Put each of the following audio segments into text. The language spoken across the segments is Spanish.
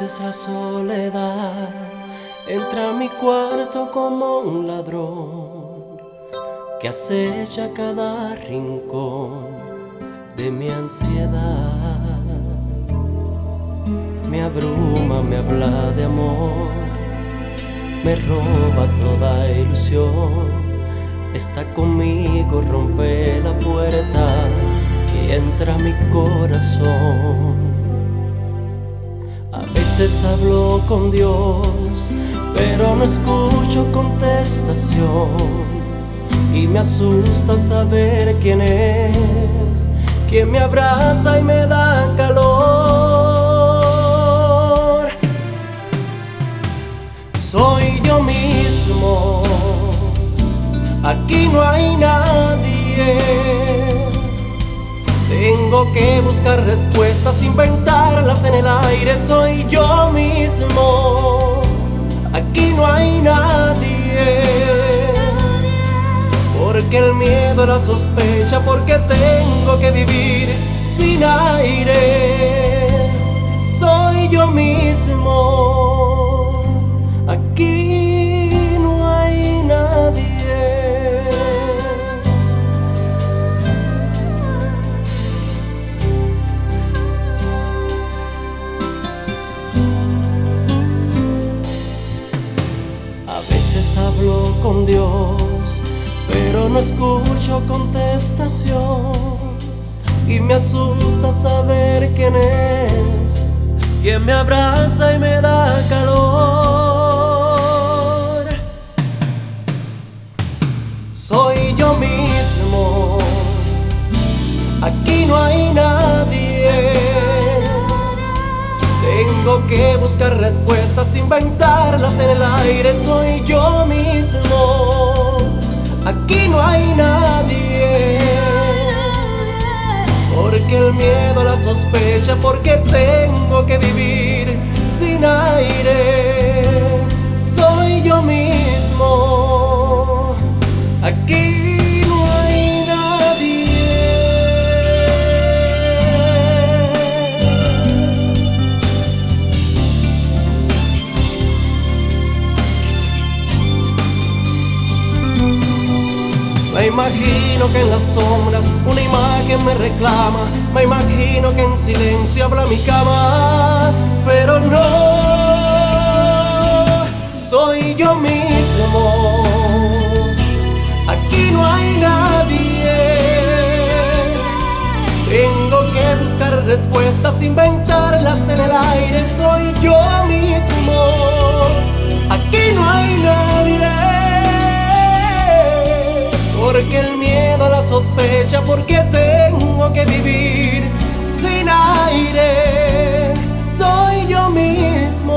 veces la soledad entra a mi cuarto como un ladrón que acecha cada rincón de mi ansiedad. Me abruma, me habla de amor, me roba toda ilusión. Está conmigo, rompe la puerta y entra a mi corazón. Veces hablo con Dios, pero no escucho contestación. Y me asusta saber quién es, quien me abraza y me da calor. Soy yo mismo, aquí no hay que buscar respuestas, inventarlas en el aire, soy yo mismo. Aquí no hay nadie. Porque el miedo, la sospecha, porque tengo que vivir sin aire. Soy yo mismo. Aquí Dios, pero no escucho contestación. Y me asusta saber quién es, quien me abraza y me da calor. Soy yo mismo, aquí no hay nadie. Tengo que buscar respuestas, inventarlas en el aire, soy yo mismo. Aquí no hay nadie. Porque el miedo, la sospecha, porque tengo que vivir sin aire. Me imagino que en las sombras una imagen me reclama. Me imagino que en silencio habla mi cama. Pero no, soy yo mismo. Aquí no hay nadie. Tengo que buscar respuestas, inventarlas en el aire. Soy porque tengo que vivir sin aire. Soy yo mismo.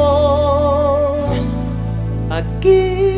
Aquí